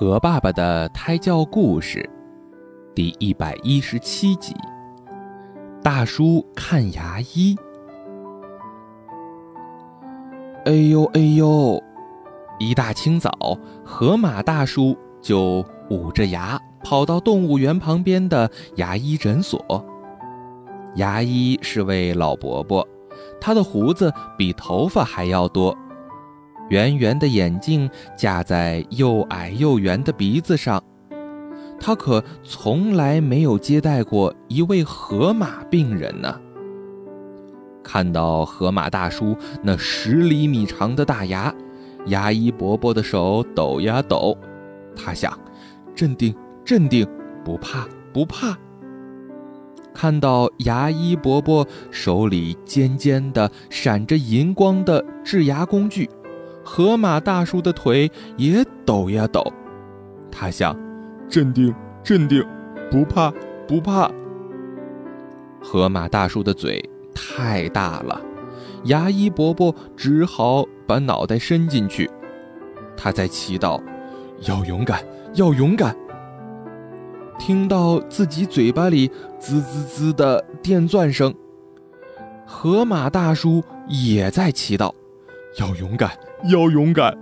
和爸爸的胎教故事，第一百一十七集。大叔看牙医。哎呦哎呦！一大清早，河马大叔就捂着牙跑到动物园旁边的牙医诊所。牙医是位老伯伯，他的胡子比头发还要多。圆圆的眼镜架在又矮又圆的鼻子上，他可从来没有接待过一位河马病人呢。看到河马大叔那十厘米长的大牙，牙医伯伯的手抖呀抖。他想：镇定，镇定，不怕，不怕。看到牙医伯伯手里尖尖的、闪着银光的治牙工具。河马大叔的腿也抖呀抖，他想：镇定，镇定，不怕，不怕。河马大叔的嘴太大了，牙医伯伯只好把脑袋伸进去。他在祈祷：要勇敢，要勇敢。听到自己嘴巴里滋滋滋的电钻声，河马大叔也在祈祷：要勇敢。要勇敢。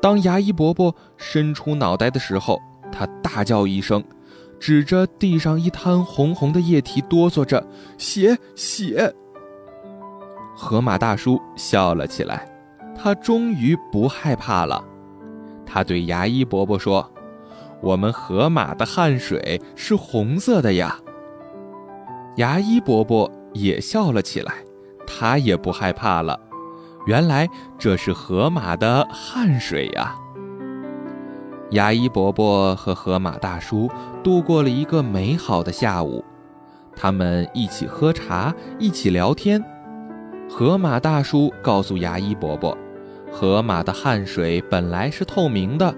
当牙医伯伯伸出脑袋的时候，他大叫一声，指着地上一滩红红的液体，哆嗦着：“血，血！”河马大叔笑了起来，他终于不害怕了。他对牙医伯伯说：“我们河马的汗水是红色的呀。”牙医伯伯也笑了起来，他也不害怕了。原来这是河马的汗水呀！牙医伯伯和河马大叔度过了一个美好的下午，他们一起喝茶，一起聊天。河马大叔告诉牙医伯伯，河马的汗水本来是透明的，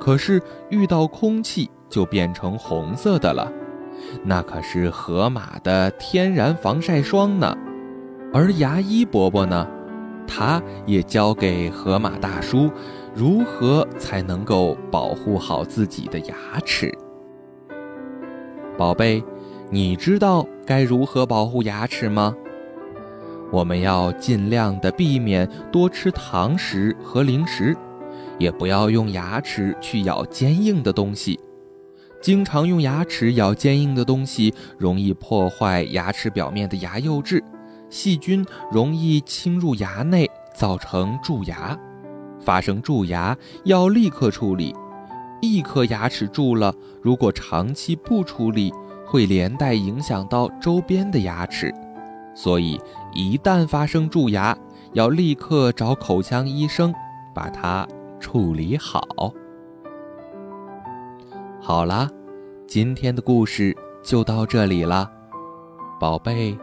可是遇到空气就变成红色的了，那可是河马的天然防晒霜呢。而牙医伯伯呢？他也教给河马大叔，如何才能够保护好自己的牙齿。宝贝，你知道该如何保护牙齿吗？我们要尽量的避免多吃糖食和零食，也不要用牙齿去咬坚硬的东西。经常用牙齿咬坚硬的东西，容易破坏牙齿表面的牙釉质。细菌容易侵入牙内，造成蛀牙。发生蛀牙要立刻处理。一颗牙齿蛀了，如果长期不处理，会连带影响到周边的牙齿。所以，一旦发生蛀牙，要立刻找口腔医生把它处理好。好啦，今天的故事就到这里了，宝贝。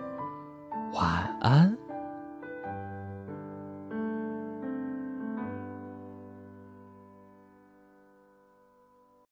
晚安。